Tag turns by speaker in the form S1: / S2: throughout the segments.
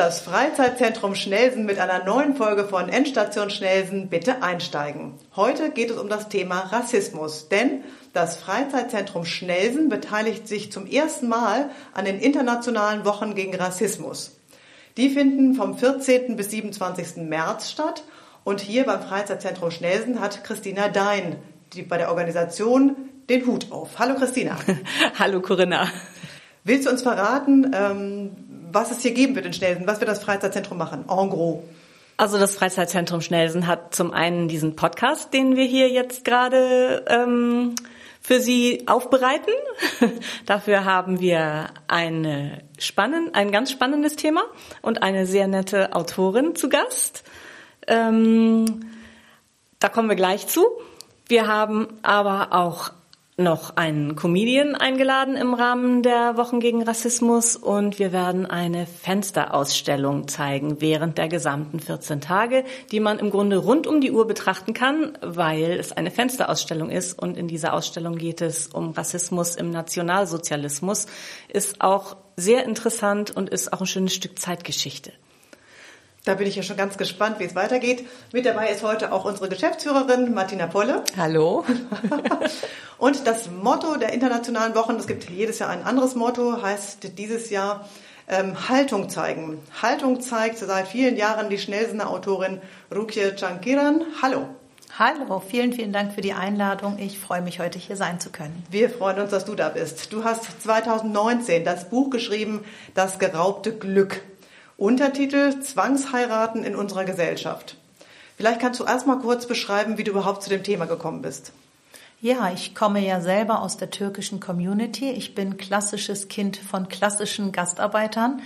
S1: das Freizeitzentrum Schnelsen mit einer neuen Folge von Endstation Schnelsen. Bitte einsteigen. Heute geht es um das Thema Rassismus, denn das Freizeitzentrum Schnelsen beteiligt sich zum ersten Mal an den internationalen Wochen gegen Rassismus. Die finden vom 14. bis 27. März statt und hier beim Freizeitzentrum Schnelsen hat Christina Dein die bei der Organisation den Hut auf. Hallo Christina.
S2: Hallo Corinna.
S1: Willst du uns verraten, ähm, was es hier geben wird in Schnelsen? Was wird das Freizeitzentrum machen? En gros.
S2: Also das Freizeitzentrum Schnelsen hat zum einen diesen Podcast, den wir hier jetzt gerade ähm, für Sie aufbereiten. Dafür haben wir eine spannend, ein ganz spannendes Thema und eine sehr nette Autorin zu Gast. Ähm, da kommen wir gleich zu. Wir haben aber auch noch einen Comedian eingeladen im Rahmen der Wochen gegen Rassismus und wir werden eine Fensterausstellung zeigen während der gesamten 14 Tage, die man im Grunde rund um die Uhr betrachten kann, weil es eine Fensterausstellung ist und in dieser Ausstellung geht es um Rassismus im Nationalsozialismus, ist auch sehr interessant und ist auch ein schönes Stück Zeitgeschichte.
S1: Da bin ich ja schon ganz gespannt, wie es weitergeht. Mit dabei ist heute auch unsere Geschäftsführerin Martina Polle.
S3: Hallo.
S1: Und das Motto der internationalen Wochen, es gibt jedes Jahr ein anderes Motto, heißt dieses Jahr ähm, Haltung zeigen. Haltung zeigt seit vielen Jahren die Schnellsener Autorin Rukia Chankiran. Hallo.
S3: Hallo, vielen, vielen Dank für die Einladung. Ich freue mich, heute hier sein zu können.
S1: Wir freuen uns, dass du da bist. Du hast 2019 das Buch geschrieben, Das geraubte Glück. Untertitel Zwangsheiraten in unserer Gesellschaft. Vielleicht kannst du erst mal kurz beschreiben, wie du überhaupt zu dem Thema gekommen bist.
S3: Ja, ich komme ja selber aus der türkischen Community. Ich bin klassisches Kind von klassischen Gastarbeitern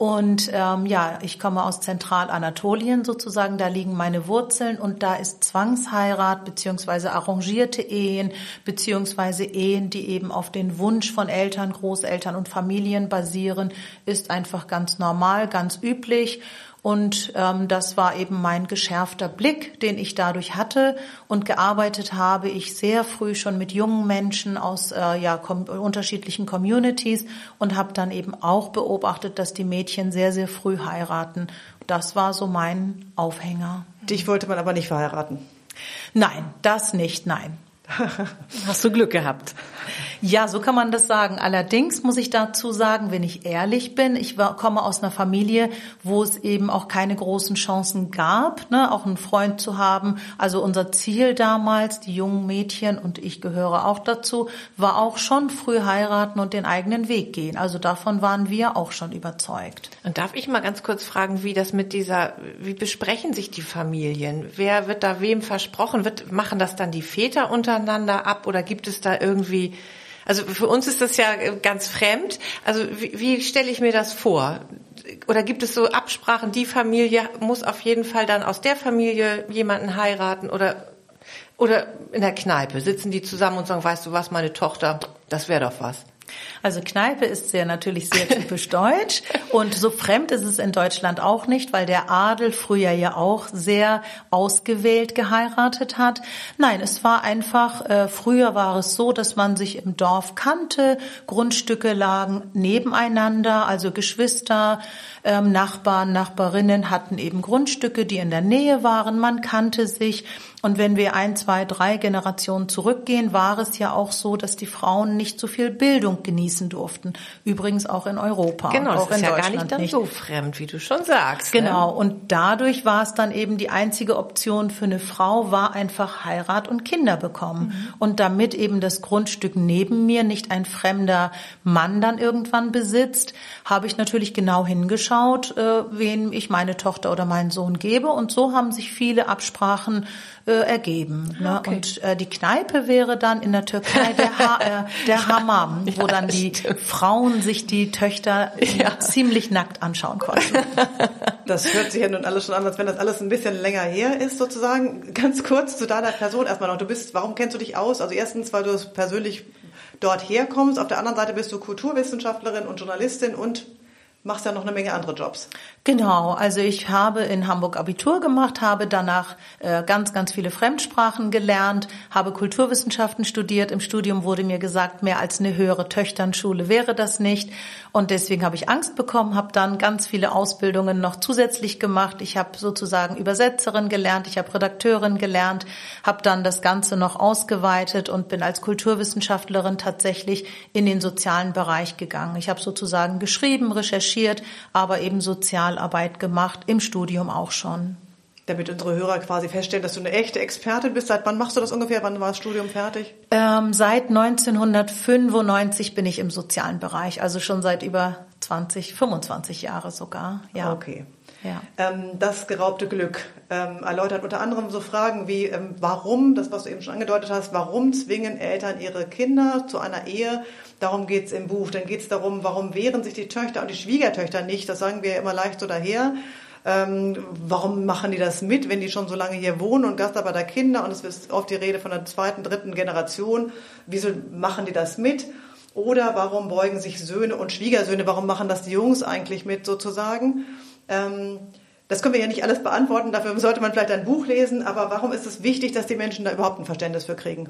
S3: und ähm, ja, ich komme aus Zentralanatolien sozusagen, da liegen meine Wurzeln und da ist Zwangsheirat beziehungsweise arrangierte Ehen beziehungsweise Ehen, die eben auf den Wunsch von Eltern, Großeltern und Familien basieren, ist einfach ganz normal, ganz üblich. Und ähm, das war eben mein geschärfter Blick, den ich dadurch hatte. Und gearbeitet habe ich sehr früh schon mit jungen Menschen aus äh, ja, com unterschiedlichen Communities und habe dann eben auch beobachtet, dass die Mädchen sehr, sehr früh heiraten. Das war so mein Aufhänger.
S1: Dich wollte man aber nicht verheiraten.
S3: Nein, das nicht, nein.
S2: Hast du Glück gehabt?
S3: Ja, so kann man das sagen. Allerdings muss ich dazu sagen, wenn ich ehrlich bin, ich war, komme aus einer Familie, wo es eben auch keine großen Chancen gab, ne, auch einen Freund zu haben. Also unser Ziel damals, die jungen Mädchen und ich gehöre auch dazu, war auch schon früh heiraten und den eigenen Weg gehen. Also davon waren wir auch schon überzeugt.
S4: Und darf ich mal ganz kurz fragen, wie das mit dieser, wie besprechen sich die Familien? Wer wird da wem versprochen? Wird, machen das dann die Väter unter untereinander ab oder gibt es da irgendwie, also für uns ist das ja ganz fremd. Also wie, wie stelle ich mir das vor? Oder gibt es so Absprachen, die Familie muss auf jeden Fall dann aus der Familie jemanden heiraten oder oder in der Kneipe sitzen die zusammen und sagen, weißt du was, meine Tochter, das wäre doch was.
S3: Also Kneipe ist sehr natürlich sehr typisch deutsch und so fremd ist es in Deutschland auch nicht, weil der Adel früher ja auch sehr ausgewählt geheiratet hat. Nein, es war einfach, äh, früher war es so, dass man sich im Dorf kannte, Grundstücke lagen nebeneinander, also Geschwister, ähm, Nachbarn, Nachbarinnen hatten eben Grundstücke, die in der Nähe waren, man kannte sich und wenn wir ein, zwei, drei Generationen zurückgehen, war es ja auch so, dass die Frauen nicht so viel Bildung genießen durften. Übrigens auch in Europa.
S4: Genau,
S3: auch
S4: das ist ja gar nicht dann nicht. so fremd, wie du schon sagst.
S3: Genau. Ne? Und dadurch war es dann eben die einzige Option für eine Frau, war einfach Heirat und Kinder bekommen. Mhm. Und damit eben das Grundstück neben mir nicht ein fremder Mann dann irgendwann besitzt, habe ich natürlich genau hingeschaut, äh, wen ich meine Tochter oder meinen Sohn gebe. Und so haben sich viele Absprachen äh, ergeben. Ne? Okay. Und äh, die Kneipe wäre dann in der Türkei der, ha äh, der Hammam, wo dann die Frauen sich die Töchter ja. ziemlich nackt anschauen konnten.
S1: Das hört sich ja nun alles schon an, als wenn das alles ein bisschen länger her ist, sozusagen. Ganz kurz zu deiner Person erstmal noch. Du bist, warum kennst du dich aus? Also erstens, weil du persönlich dort herkommst. Auf der anderen Seite bist du Kulturwissenschaftlerin und Journalistin und machst ja noch eine Menge andere Jobs.
S3: Genau, also ich habe in Hamburg Abitur gemacht, habe danach äh, ganz, ganz viele Fremdsprachen gelernt, habe Kulturwissenschaften studiert. Im Studium wurde mir gesagt, mehr als eine höhere Töchternschule wäre das nicht. Und deswegen habe ich Angst bekommen, habe dann ganz viele Ausbildungen noch zusätzlich gemacht. Ich habe sozusagen Übersetzerin gelernt, ich habe Redakteurin gelernt, habe dann das Ganze noch ausgeweitet und bin als Kulturwissenschaftlerin tatsächlich in den sozialen Bereich gegangen. Ich habe sozusagen geschrieben, recherchiert, aber eben sozial Sozialarbeit gemacht, im Studium auch schon.
S1: Damit unsere Hörer quasi feststellen, dass du eine echte Expertin bist. Seit wann machst du das ungefähr? Wann war das Studium fertig?
S3: Ähm, seit 1995 bin ich im sozialen Bereich, also schon seit über 20, 25 Jahre sogar. Ja.
S1: Okay. Ja. Ähm, das geraubte Glück ähm, erläutert unter anderem so Fragen wie, ähm, warum, das was du eben schon angedeutet hast, warum zwingen Eltern ihre Kinder zu einer Ehe? Darum geht's im Buch. Dann geht's darum, warum wehren sich die Töchter und die Schwiegertöchter nicht? Das sagen wir ja immer leicht so daher. Ähm, warum machen die das mit, wenn die schon so lange hier wohnen und Gastarbeiter Kinder und es ist oft die Rede von der zweiten, dritten Generation? Wieso machen die das mit? Oder warum beugen sich Söhne und Schwiegersöhne? Warum machen das die Jungs eigentlich mit sozusagen? Ähm, das können wir ja nicht alles beantworten, dafür sollte man vielleicht ein Buch lesen, aber warum ist es wichtig, dass die Menschen da überhaupt ein Verständnis für kriegen?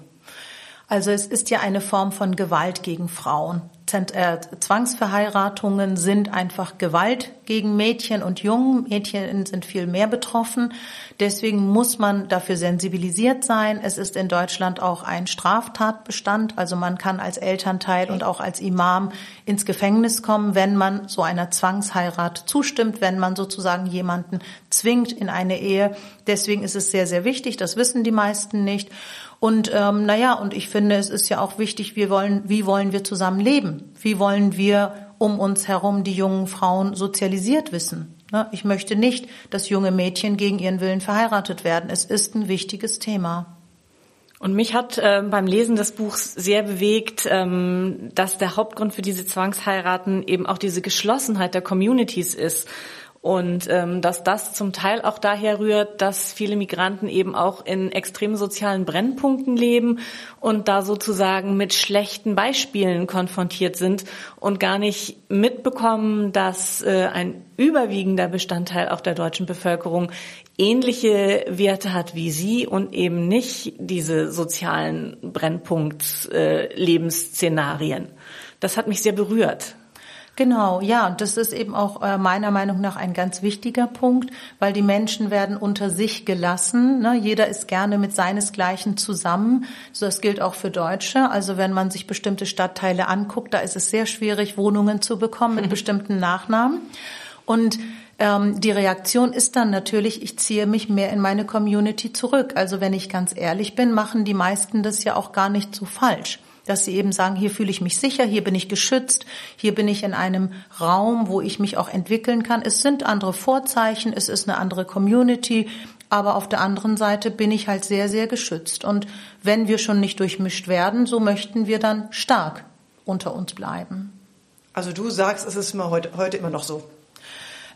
S3: Also es ist ja eine Form von Gewalt gegen Frauen. Äh, Zwangsverheiratungen sind einfach Gewalt gegen Mädchen und Jungen. Mädchen sind viel mehr betroffen. Deswegen muss man dafür sensibilisiert sein. Es ist in Deutschland auch ein Straftatbestand. Also man kann als Elternteil und auch als Imam ins Gefängnis kommen, wenn man so einer Zwangsheirat zustimmt, wenn man sozusagen jemanden zwingt in eine Ehe. Deswegen ist es sehr, sehr wichtig. Das wissen die meisten nicht. Und ähm, naja, und ich finde, es ist ja auch wichtig, wir wollen, wie wollen wir zusammen leben? Wie wollen wir um uns herum die jungen Frauen sozialisiert wissen? Ne? Ich möchte nicht, dass junge Mädchen gegen ihren Willen verheiratet werden. Es ist ein wichtiges Thema.
S2: Und mich hat äh, beim Lesen des Buchs sehr bewegt, ähm, dass der Hauptgrund für diese Zwangsheiraten eben auch diese Geschlossenheit der Communities ist. Und ähm, dass das zum Teil auch daher rührt, dass viele Migranten eben auch in extrem sozialen Brennpunkten leben und da sozusagen mit schlechten Beispielen konfrontiert sind und gar nicht mitbekommen, dass äh, ein überwiegender Bestandteil auch der deutschen Bevölkerung ähnliche Werte hat wie sie und eben nicht diese sozialen Brennpunkt-Lebensszenarien. Äh, das hat mich sehr berührt.
S3: Genau, ja, und das ist eben auch äh, meiner Meinung nach ein ganz wichtiger Punkt, weil die Menschen werden unter sich gelassen. Ne? Jeder ist gerne mit seinesgleichen zusammen. So, das gilt auch für Deutsche. Also wenn man sich bestimmte Stadtteile anguckt, da ist es sehr schwierig, Wohnungen zu bekommen mit bestimmten Nachnamen. Und ähm, die Reaktion ist dann natürlich, ich ziehe mich mehr in meine Community zurück. Also wenn ich ganz ehrlich bin, machen die meisten das ja auch gar nicht so falsch dass sie eben sagen, hier fühle ich mich sicher, hier bin ich geschützt, hier bin ich in einem Raum, wo ich mich auch entwickeln kann. Es sind andere Vorzeichen, es ist eine andere Community, aber auf der anderen Seite bin ich halt sehr, sehr geschützt. Und wenn wir schon nicht durchmischt werden, so möchten wir dann stark unter uns bleiben.
S1: Also du sagst, es ist immer heute, heute immer noch so.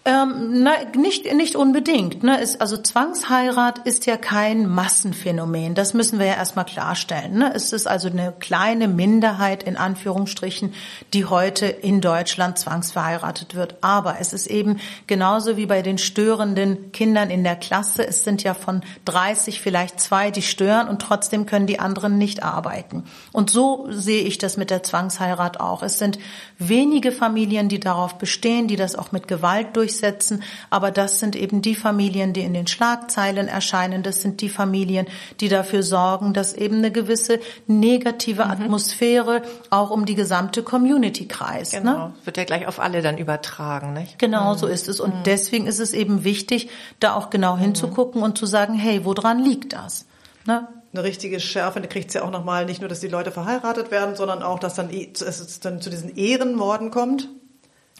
S3: Ähm, na, nicht, nicht unbedingt. Ne? Es, also Zwangsheirat ist ja kein Massenphänomen. Das müssen wir ja erstmal klarstellen. Ne? Es ist also eine kleine Minderheit in Anführungsstrichen, die heute in Deutschland zwangsverheiratet wird. Aber es ist eben genauso wie bei den störenden Kindern in der Klasse. Es sind ja von 30 vielleicht zwei, die stören und trotzdem können die anderen nicht arbeiten. Und so sehe ich das mit der Zwangsheirat auch. Es sind wenige Familien, die darauf bestehen, die das auch mit Gewalt durch durchsetzen. Aber das sind eben die Familien, die in den Schlagzeilen erscheinen. Das sind die Familien, die dafür sorgen, dass eben eine gewisse negative mhm. Atmosphäre auch um die gesamte Community kreist.
S4: Ne? Genau. Ne? Wird ja gleich auf alle dann übertragen, nicht?
S3: Genau, mhm. so ist es. Und mhm. deswegen ist es eben wichtig, da auch genau hinzugucken und zu sagen, hey, woran liegt das?
S1: Ne? eine richtige Schärfe, da kriegt es ja auch nochmal nicht nur, dass die Leute verheiratet werden, sondern auch, dass dann es dann zu diesen Ehrenmorden kommt.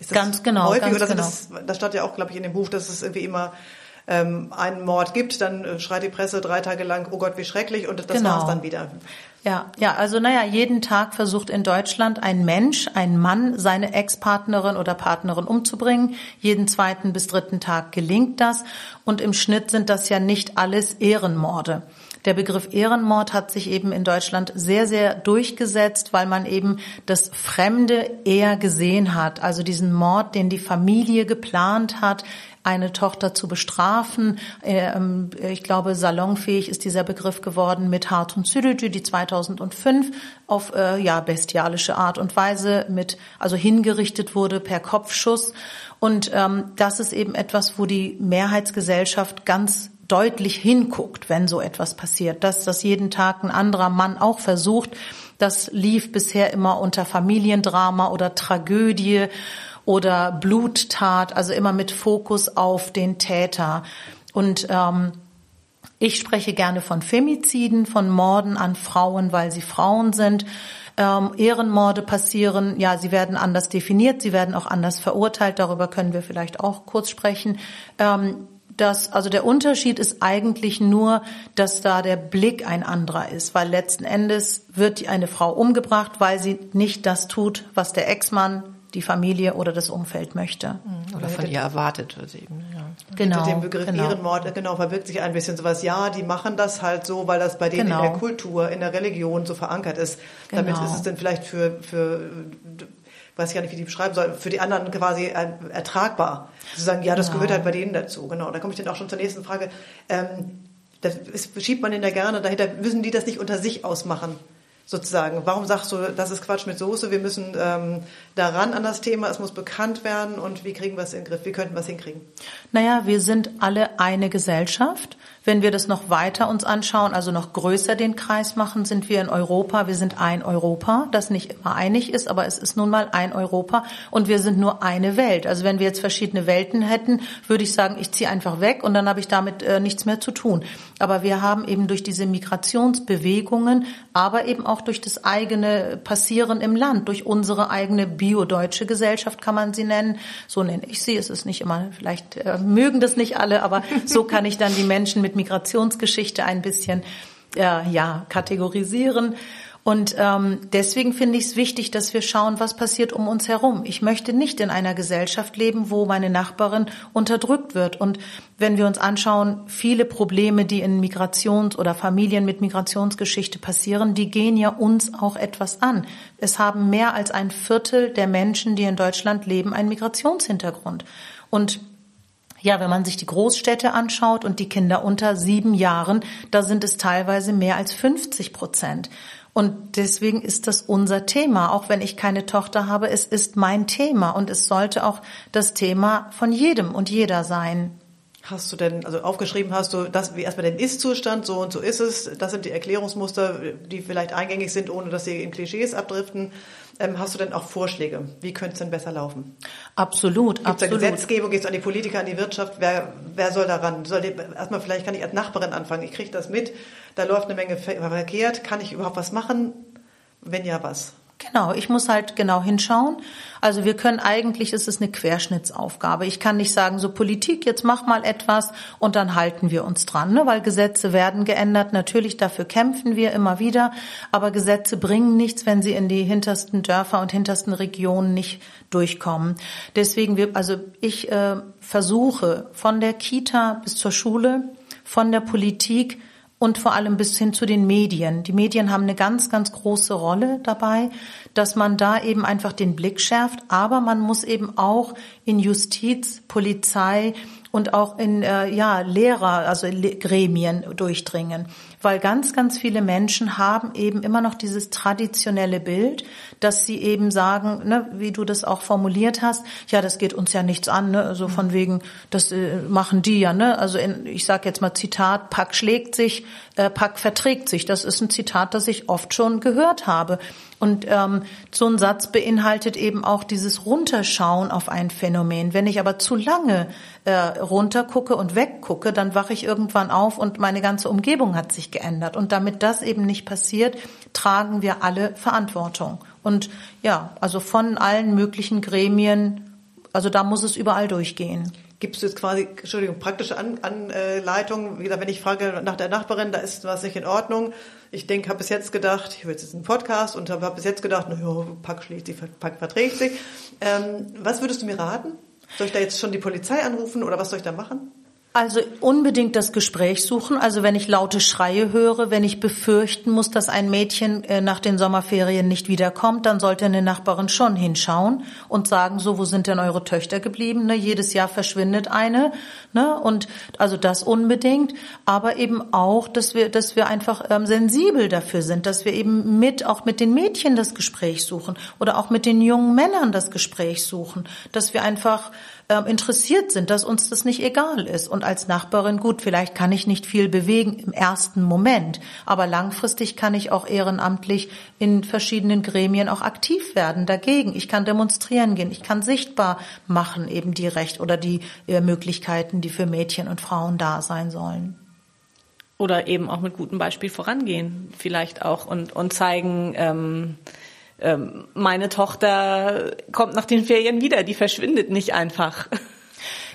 S3: Ist das ganz genau.
S1: Häufig
S3: ganz
S1: oder
S3: genau.
S1: das, das stand ja auch, glaube ich, in dem Buch, dass es irgendwie immer ähm, einen Mord gibt, dann äh, schreit die Presse drei Tage lang, oh Gott, wie schrecklich, und das genau. war's dann wieder.
S3: Ja, ja, also naja, jeden Tag versucht in Deutschland ein Mensch, ein Mann, seine Ex-Partnerin oder Partnerin umzubringen. Jeden zweiten bis dritten Tag gelingt das. Und im Schnitt sind das ja nicht alles Ehrenmorde. Der Begriff Ehrenmord hat sich eben in Deutschland sehr, sehr durchgesetzt, weil man eben das Fremde eher gesehen hat. Also diesen Mord, den die Familie geplant hat, eine Tochter zu bestrafen. Ähm, ich glaube, salonfähig ist dieser Begriff geworden mit Hartun Sürücü, die 2005 auf äh, ja bestialische Art und Weise mit also hingerichtet wurde per Kopfschuss. Und ähm, das ist eben etwas, wo die Mehrheitsgesellschaft ganz deutlich hinguckt, wenn so etwas passiert, dass das jeden Tag ein anderer Mann auch versucht. Das lief bisher immer unter Familiendrama oder Tragödie oder Bluttat, also immer mit Fokus auf den Täter. Und ähm, ich spreche gerne von Femiziden, von Morden an Frauen, weil sie Frauen sind. Ähm, Ehrenmorde passieren, ja, sie werden anders definiert, sie werden auch anders verurteilt. Darüber können wir vielleicht auch kurz sprechen. Ähm, das, also der Unterschied ist eigentlich nur, dass da der Blick ein anderer ist, weil letzten Endes wird eine Frau umgebracht, weil sie nicht das tut, was der Ex-Mann die Familie oder das Umfeld möchte.
S4: Mhm. Oder von ihr erwartet wird eben. Ja.
S1: Genau. Mit dem Begriff genau. Ehrenmord, genau, verbirgt sich ein bisschen sowas. Ja, die machen das halt so, weil das bei denen genau. in der Kultur, in der Religion so verankert ist. Genau. Damit ist es dann vielleicht für, für, weiß ich gar nicht, wie die beschreiben soll, für die anderen quasi ertragbar. Zu sagen, ja, das genau. gehört halt bei denen dazu. Genau. Da komme ich dann auch schon zur nächsten Frage. Ähm, das schiebt man den da gerne dahinter. Müssen die das nicht unter sich ausmachen? sozusagen. Warum sagst du, das ist Quatsch mit Soße? Wir müssen ähm, daran an das Thema, es muss bekannt werden und wie kriegen wir es in den Griff? Wie könnten wir es hinkriegen?
S3: Naja, wir sind alle eine Gesellschaft. Wenn wir das noch weiter uns anschauen, also noch größer den Kreis machen, sind wir in Europa. Wir sind ein Europa, das nicht immer einig ist, aber es ist nun mal ein Europa und wir sind nur eine Welt. Also wenn wir jetzt verschiedene Welten hätten, würde ich sagen, ich ziehe einfach weg und dann habe ich damit äh, nichts mehr zu tun. Aber wir haben eben durch diese Migrationsbewegungen, aber eben auch durch das eigene Passieren im Land, durch unsere eigene biodeutsche Gesellschaft kann man sie nennen. So nenne ich sie. Es ist nicht immer, vielleicht äh, mögen das nicht alle, aber so kann ich dann die Menschen mit Migrationsgeschichte ein bisschen äh, ja kategorisieren. Und ähm, deswegen finde ich es wichtig, dass wir schauen, was passiert um uns herum. Ich möchte nicht in einer Gesellschaft leben, wo meine Nachbarin unterdrückt wird. Und wenn wir uns anschauen, viele Probleme, die in Migrations- oder Familien mit Migrationsgeschichte passieren, die gehen ja uns auch etwas an. Es haben mehr als ein Viertel der Menschen, die in Deutschland leben, einen Migrationshintergrund. Und ja, wenn man sich die Großstädte anschaut und die Kinder unter sieben Jahren, da sind es teilweise mehr als 50 Prozent. Und deswegen ist das unser Thema. Auch wenn ich keine Tochter habe, es ist mein Thema und es sollte auch das Thema von jedem und jeder sein.
S1: Hast du denn, also aufgeschrieben hast du, das, wie erstmal den Ist-Zustand, so und so ist es, das sind die Erklärungsmuster, die vielleicht eingängig sind, ohne dass sie in Klischees abdriften. Ähm, hast du denn auch Vorschläge? Wie könnte es denn besser laufen?
S3: Absolut,
S1: Gibt's absolut. Da Gesetzgebung, geht es an die Politiker, an die Wirtschaft? Wer, wer soll daran? Soll die, erstmal vielleicht kann ich als Nachbarin anfangen. Ich kriege das mit, da läuft eine Menge verkehrt. Kann ich überhaupt was machen? Wenn ja, was?
S3: Genau, ich muss halt genau hinschauen. Also wir können eigentlich, ist es eine Querschnittsaufgabe. Ich kann nicht sagen, so Politik, jetzt mach mal etwas und dann halten wir uns dran, ne? weil Gesetze werden geändert. Natürlich, dafür kämpfen wir immer wieder, aber Gesetze bringen nichts, wenn sie in die hintersten Dörfer und hintersten Regionen nicht durchkommen. Deswegen, wir, also ich äh, versuche von der Kita bis zur Schule, von der Politik, und vor allem bis hin zu den Medien. Die Medien haben eine ganz, ganz große Rolle dabei, dass man da eben einfach den Blick schärft, aber man muss eben auch in Justiz, Polizei und auch in äh, ja Lehrer, also Gremien durchdringen weil ganz, ganz viele Menschen haben eben immer noch dieses traditionelle Bild, dass sie eben sagen, ne, wie du das auch formuliert hast, ja, das geht uns ja nichts an, ne, also von wegen, das äh, machen die ja, ne, also in, ich sage jetzt mal Zitat, Pack schlägt sich, äh, Pack verträgt sich. Das ist ein Zitat, das ich oft schon gehört habe. Und ähm, so ein Satz beinhaltet eben auch dieses Runterschauen auf ein Phänomen. Wenn ich aber zu lange äh, runtergucke und weggucke, dann wache ich irgendwann auf und meine ganze Umgebung hat sich geändert. Und damit das eben nicht passiert, tragen wir alle Verantwortung. Und ja, also von allen möglichen Gremien, also da muss es überall durchgehen.
S1: Gibst du jetzt quasi, Entschuldigung, praktische An Anleitung? Wie gesagt, wenn ich frage nach der Nachbarin, da ist was nicht in Ordnung. Ich denke, habe bis jetzt gedacht, ich höre jetzt einen Podcast und habe bis jetzt gedacht, naja, Pack schließt sich, Pack verträgt sich. Ähm, was würdest du mir raten? Soll ich da jetzt schon die Polizei anrufen oder was soll ich da machen?
S3: Also unbedingt das Gespräch suchen. Also wenn ich laute Schreie höre, wenn ich befürchten muss, dass ein Mädchen äh, nach den Sommerferien nicht wiederkommt, dann sollte eine Nachbarin schon hinschauen und sagen, so, wo sind denn eure Töchter geblieben? Ne, jedes Jahr verschwindet eine. Ne? Und also das unbedingt. Aber eben auch, dass wir, dass wir einfach ähm, sensibel dafür sind, dass wir eben mit, auch mit den Mädchen das Gespräch suchen oder auch mit den jungen Männern das Gespräch suchen. Dass wir einfach ähm, interessiert sind, dass uns das nicht egal ist. Und als Nachbarin, gut, vielleicht kann ich nicht viel bewegen im ersten Moment, aber langfristig kann ich auch ehrenamtlich in verschiedenen Gremien auch aktiv werden dagegen. Ich kann demonstrieren gehen, ich kann sichtbar machen eben die Recht oder die äh, Möglichkeiten, die für Mädchen und Frauen da sein sollen.
S2: Oder eben auch mit gutem Beispiel vorangehen, vielleicht auch und, und zeigen, ähm, ähm, meine Tochter kommt nach den Ferien wieder, die verschwindet nicht einfach.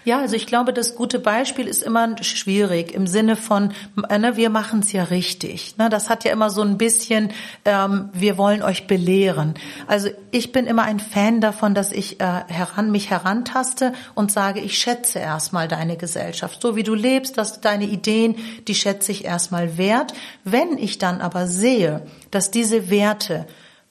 S3: Ja, also ich glaube, das gute Beispiel ist immer schwierig im Sinne von, äh, ne, wir machen es ja richtig. Ne, das hat ja immer so ein bisschen, ähm, wir wollen euch belehren. Also ich bin immer ein Fan davon, dass ich äh, heran mich herantaste und sage, ich schätze erstmal deine Gesellschaft, so wie du lebst, dass deine Ideen, die schätze ich erstmal wert. Wenn ich dann aber sehe, dass diese Werte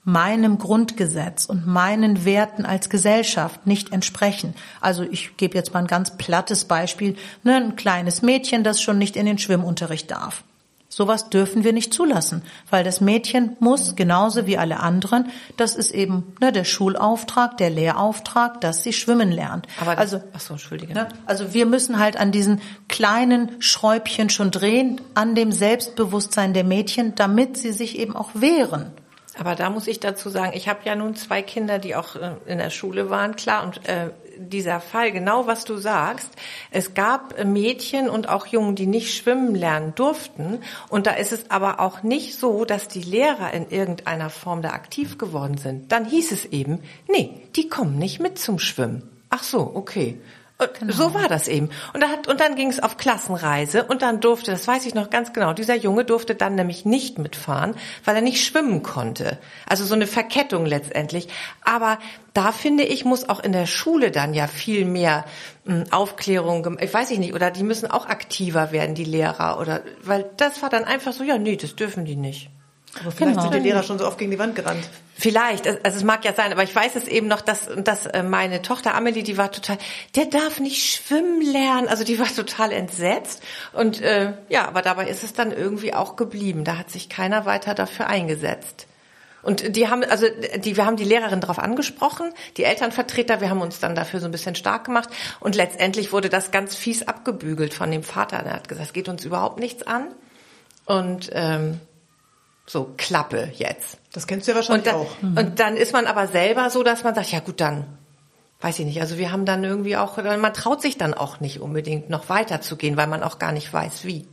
S3: meinem Grundgesetz und meinen Werten als Gesellschaft nicht entsprechen. Also ich gebe jetzt mal ein ganz plattes Beispiel, ne, ein kleines Mädchen, das schon nicht in den Schwimmunterricht darf. Sowas dürfen wir nicht zulassen, weil das Mädchen muss genauso wie alle anderen, das ist eben ne, der Schulauftrag, der Lehrauftrag, dass sie schwimmen lernt.
S4: Aber das, also, ach so, entschuldige.
S3: Ne, also wir müssen halt an diesen kleinen Schräubchen schon drehen, an dem Selbstbewusstsein der Mädchen, damit sie sich eben auch wehren.
S4: Aber da muss ich dazu sagen, ich habe ja nun zwei Kinder, die auch äh, in der Schule waren, klar. Und äh, dieser Fall, genau was du sagst, es gab Mädchen und auch Jungen, die nicht schwimmen lernen durften. Und da ist es aber auch nicht so, dass die Lehrer in irgendeiner Form da aktiv geworden sind. Dann hieß es eben, nee, die kommen nicht mit zum Schwimmen. Ach so, okay. Genau. So war das eben. Und, da hat, und dann ging es auf Klassenreise und dann durfte, das weiß ich noch ganz genau, dieser Junge durfte dann nämlich nicht mitfahren, weil er nicht schwimmen konnte. Also so eine Verkettung letztendlich. Aber da finde ich, muss auch in der Schule dann ja viel mehr hm, Aufklärung, ich weiß ich nicht, oder die müssen auch aktiver werden, die Lehrer, oder, weil das war dann einfach so, ja, nee, das dürfen die nicht.
S1: Aber vielleicht genau. sind die Lehrer schon so oft gegen die Wand gerannt.
S4: Vielleicht, also es mag ja sein, aber ich weiß es eben noch, dass, dass äh, meine Tochter Amelie, die war total, der darf nicht schwimmen lernen, also die war total entsetzt und äh, ja, aber dabei ist es dann irgendwie auch geblieben. Da hat sich keiner weiter dafür eingesetzt. Und die haben, also die, wir haben die Lehrerin darauf angesprochen, die Elternvertreter, wir haben uns dann dafür so ein bisschen stark gemacht und letztendlich wurde das ganz fies abgebügelt von dem Vater. Der hat gesagt, es geht uns überhaupt nichts an. Und ähm, so Klappe jetzt.
S1: Das kennst du ja wahrscheinlich
S4: und dann,
S1: auch.
S4: Mhm. Und dann ist man aber selber so, dass man sagt, ja gut, dann weiß ich nicht. Also wir haben dann irgendwie auch, man traut sich dann auch nicht unbedingt noch weiterzugehen, weil man auch gar nicht weiß, wie.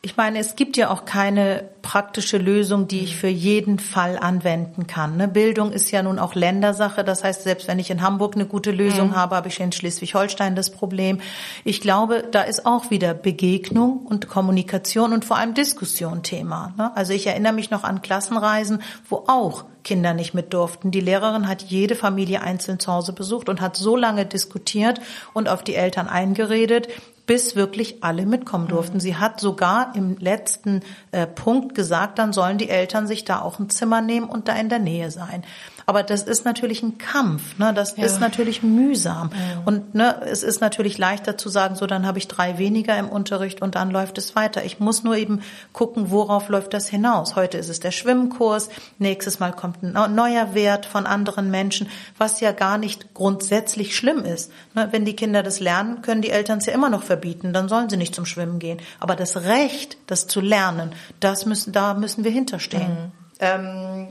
S3: Ich meine, es gibt ja auch keine praktische Lösung, die ich für jeden Fall anwenden kann. Ne? Bildung ist ja nun auch Ländersache. Das heißt, selbst wenn ich in Hamburg eine gute Lösung mhm. habe, habe ich in Schleswig-Holstein das Problem. Ich glaube, da ist auch wieder Begegnung und Kommunikation und vor allem Diskussion Thema. Ne? Also ich erinnere mich noch an Klassenreisen, wo auch Kinder nicht mit durften. Die Lehrerin hat jede Familie einzeln zu Hause besucht und hat so lange diskutiert und auf die Eltern eingeredet, bis wirklich alle mitkommen mhm. durften. Sie hat sogar im letzten äh, Punkt gesagt, dann sollen die Eltern sich da auch ein Zimmer nehmen und da in der Nähe sein. Aber das ist natürlich ein Kampf. Ne? Das ja. ist natürlich mühsam. Ja. Und ne, es ist natürlich leichter zu sagen, so dann habe ich drei weniger im Unterricht und dann läuft es weiter. Ich muss nur eben gucken, worauf läuft das hinaus. Heute ist es der Schwimmkurs, nächstes Mal kommt ein neuer Wert von anderen Menschen, was ja gar nicht grundsätzlich schlimm ist. Ne? Wenn die Kinder das lernen, können die Eltern es ja immer noch verbieten, dann sollen sie nicht zum Schwimmen gehen. Aber das Recht, das zu lernen, das müssen, da müssen wir hinterstehen. Mhm.
S1: Ähm,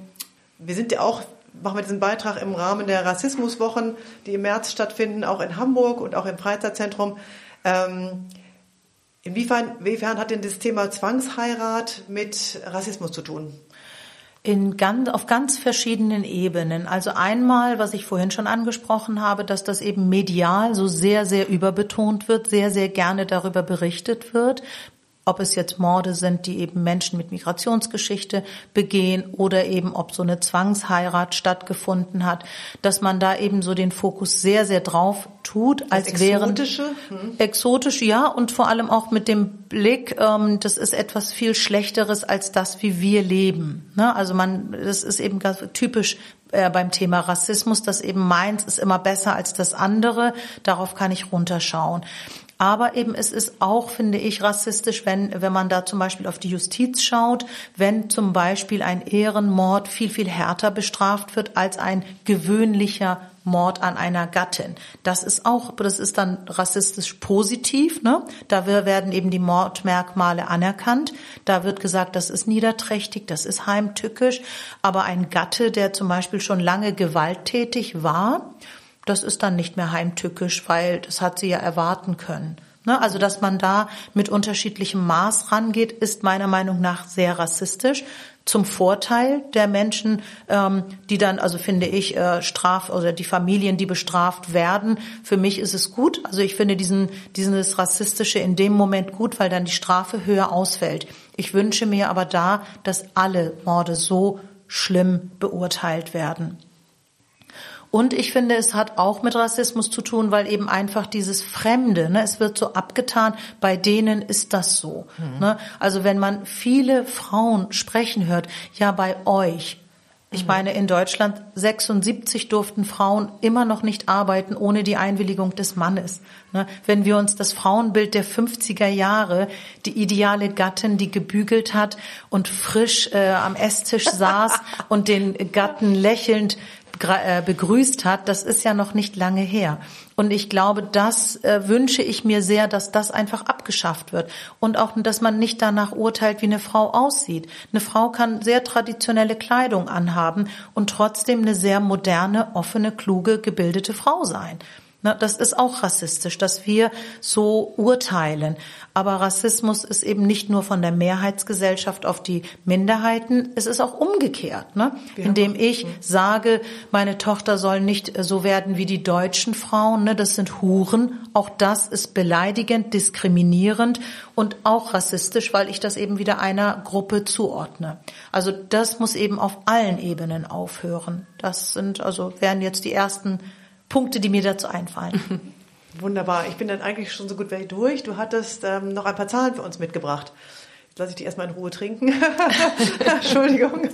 S1: wir sind ja auch machen wir diesen Beitrag im Rahmen der Rassismuswochen, die im März stattfinden, auch in Hamburg und auch im Freizeitzentrum. Ähm, inwiefern, inwiefern hat denn das Thema Zwangsheirat mit Rassismus zu tun?
S3: In ganz, auf ganz verschiedenen Ebenen. Also einmal, was ich vorhin schon angesprochen habe, dass das eben medial so sehr, sehr überbetont wird, sehr, sehr gerne darüber berichtet wird ob es jetzt Morde sind, die eben Menschen mit Migrationsgeschichte begehen oder eben ob so eine Zwangsheirat stattgefunden hat, dass man da eben so den Fokus sehr, sehr drauf tut, als
S1: das
S3: wären
S1: Exotische? Hm.
S3: exotisch, ja, und vor allem auch mit dem Blick, ähm, das ist etwas viel Schlechteres als das, wie wir leben. Ne? Also man, das ist eben ganz typisch äh, beim Thema Rassismus, dass eben meins ist immer besser als das andere. Darauf kann ich runterschauen. Aber eben es ist auch, finde ich, rassistisch, wenn, wenn man da zum Beispiel auf die Justiz schaut, wenn zum Beispiel ein Ehrenmord viel, viel härter bestraft wird als ein gewöhnlicher Mord an einer Gattin. Das ist auch, das ist dann rassistisch positiv, ne? Da werden eben die Mordmerkmale anerkannt. Da wird gesagt, das ist niederträchtig, das ist heimtückisch. Aber ein Gatte, der zum Beispiel schon lange gewalttätig war das ist dann nicht mehr heimtückisch, weil das hat sie ja erwarten können. Ne? Also, dass man da mit unterschiedlichem Maß rangeht, ist meiner Meinung nach sehr rassistisch zum Vorteil der Menschen, ähm, die dann, also finde ich, äh, straf oder die Familien, die bestraft werden. Für mich ist es gut. Also ich finde diesen dieses rassistische in dem Moment gut, weil dann die Strafe höher ausfällt. Ich wünsche mir aber da, dass alle Morde so schlimm beurteilt werden. Und ich finde, es hat auch mit Rassismus zu tun, weil eben einfach dieses Fremde, ne, es wird so abgetan, bei denen ist das so. Mhm. Ne? Also wenn man viele Frauen sprechen hört, ja bei euch, ich mhm. meine, in Deutschland 76 durften Frauen immer noch nicht arbeiten ohne die Einwilligung des Mannes. Ne? Wenn wir uns das Frauenbild der 50er Jahre, die ideale Gattin, die gebügelt hat und frisch äh, am Esstisch saß und den Gatten lächelnd begrüßt hat, das ist ja noch nicht lange her. Und ich glaube, das äh, wünsche ich mir sehr, dass das einfach abgeschafft wird. Und auch, dass man nicht danach urteilt, wie eine Frau aussieht. Eine Frau kann sehr traditionelle Kleidung anhaben und trotzdem eine sehr moderne, offene, kluge, gebildete Frau sein. Das ist auch rassistisch, dass wir so urteilen. Aber Rassismus ist eben nicht nur von der Mehrheitsgesellschaft auf die Minderheiten, es ist auch umgekehrt. Ne? Indem ich sage, meine Tochter soll nicht so werden wie die deutschen Frauen, ne? das sind Huren. Auch das ist beleidigend, diskriminierend und auch rassistisch, weil ich das eben wieder einer Gruppe zuordne. Also das muss eben auf allen Ebenen aufhören. Das sind also wären jetzt die ersten Punkte, die mir dazu einfallen.
S1: Wunderbar. Ich bin dann eigentlich schon so gut weg durch. Du hattest ähm, noch ein paar Zahlen für uns mitgebracht. Jetzt lasse ich die erstmal in Ruhe trinken. Entschuldigung.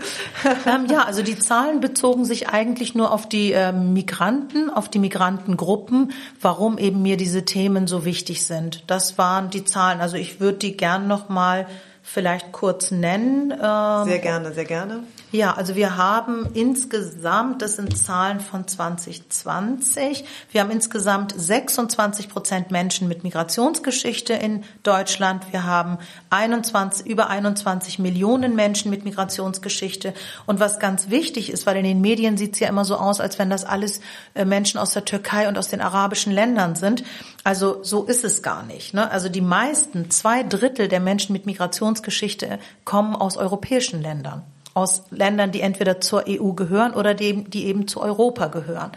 S3: Ähm, ja, also die Zahlen bezogen sich eigentlich nur auf die ähm, Migranten, auf die Migrantengruppen, warum eben mir diese Themen so wichtig sind. Das waren die Zahlen. Also ich würde die gern noch mal vielleicht kurz nennen.
S1: Ähm, sehr gerne, sehr gerne.
S3: Ja, also wir haben insgesamt, das sind Zahlen von 2020, wir haben insgesamt 26 Prozent Menschen mit Migrationsgeschichte in Deutschland. Wir haben 21, über 21 Millionen Menschen mit Migrationsgeschichte. Und was ganz wichtig ist, weil in den Medien sieht es ja immer so aus, als wenn das alles äh, Menschen aus der Türkei und aus den arabischen Ländern sind. Also so ist es gar nicht. Ne? Also die meisten, zwei Drittel der Menschen mit Migrationsgeschichte kommen aus europäischen Ländern aus Ländern, die entweder zur EU gehören oder die, die eben zu Europa gehören.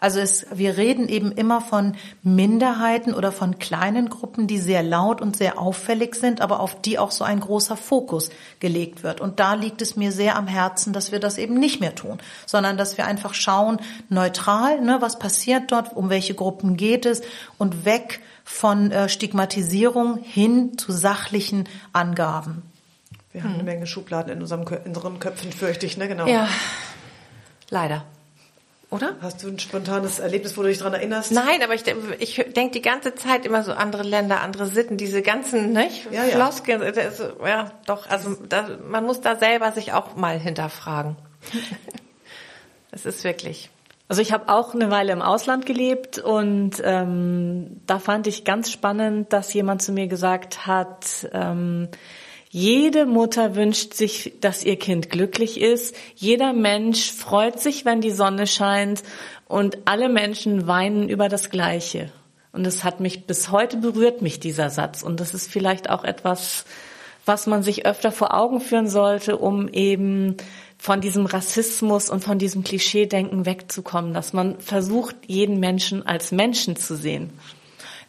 S3: Also es, wir reden eben immer von Minderheiten oder von kleinen Gruppen, die sehr laut und sehr auffällig sind, aber auf die auch so ein großer Fokus gelegt wird. Und da liegt es mir sehr am Herzen, dass wir das eben nicht mehr tun, sondern dass wir einfach schauen, neutral, ne, was passiert dort, um welche Gruppen geht es und weg von äh, Stigmatisierung hin zu sachlichen Angaben.
S1: Wir haben eine hm. Menge Schubladen in, unserem, in unseren Köpfen, fürchte ich, ne? Genau.
S4: Ja, leider. Oder?
S1: Hast du ein spontanes Erlebnis, wo du dich daran erinnerst?
S4: Nein, aber ich, ich denke die ganze Zeit immer so andere Länder, andere Sitten, diese ganzen nicht? Ja, Floskeln. Ja. Ist, ja, doch. Also da, man muss da selber sich auch mal hinterfragen. Es ist wirklich.
S2: Also ich habe auch eine Weile im Ausland gelebt und ähm, da fand ich ganz spannend, dass jemand zu mir gesagt hat, ähm, jede Mutter wünscht sich, dass ihr Kind glücklich ist. Jeder Mensch freut sich, wenn die Sonne scheint. Und alle Menschen weinen über das Gleiche. Und es hat mich bis heute berührt mich dieser Satz. Und das ist vielleicht auch etwas, was man sich öfter vor Augen führen sollte, um eben von diesem Rassismus und von diesem Klischeedenken wegzukommen, dass man versucht, jeden Menschen als Menschen zu sehen.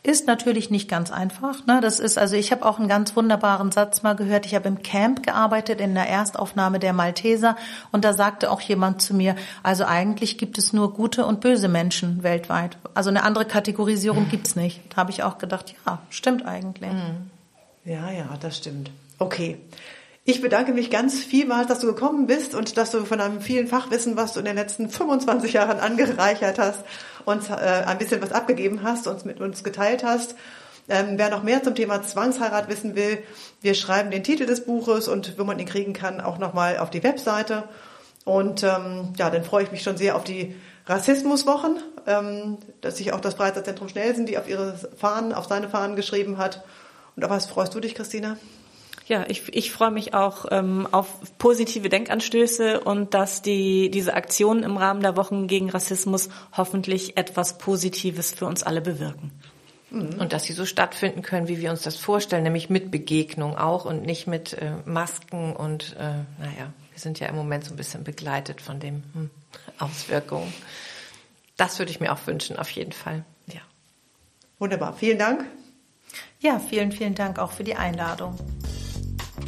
S3: Ist natürlich nicht ganz einfach. Ne? Das ist also ich habe auch einen ganz wunderbaren Satz mal gehört. Ich habe im Camp gearbeitet in der Erstaufnahme der Malteser und da sagte auch jemand zu mir: Also eigentlich gibt es nur gute und böse Menschen weltweit. Also eine andere Kategorisierung mhm. gibt's nicht. Da habe ich auch gedacht: Ja, stimmt eigentlich. Mhm.
S1: Ja, ja, das stimmt. Okay. Ich bedanke mich ganz vielmals, dass du gekommen bist und dass du von deinem vielen Fachwissen, was du in den letzten 25 Jahren angereichert hast, uns äh, ein bisschen was abgegeben hast, uns mit uns geteilt hast. Ähm, wer noch mehr zum Thema Zwangsheirat wissen will, wir schreiben den Titel des Buches und wo man ihn kriegen kann, auch nochmal auf die Webseite. Und ähm, ja, dann freue ich mich schon sehr auf die Rassismuswochen, ähm, dass sich auch das Freizeitzentrum Schnelsen, die auf ihre Fahnen, auf seine Fahnen geschrieben hat. Und auf was freust du dich, Christina?
S2: Ja, ich, ich freue mich auch ähm, auf positive Denkanstöße und dass die diese Aktionen im Rahmen der Wochen gegen Rassismus hoffentlich etwas Positives für uns alle bewirken.
S4: Mhm. Und dass sie so stattfinden können, wie wir uns das vorstellen, nämlich mit Begegnung auch und nicht mit äh, Masken und äh, naja, wir sind ja im Moment so ein bisschen begleitet von den hm, Auswirkungen. Das würde ich mir auch wünschen, auf jeden Fall. Ja.
S1: Wunderbar. Vielen Dank.
S3: Ja, vielen, vielen Dank auch für die Einladung.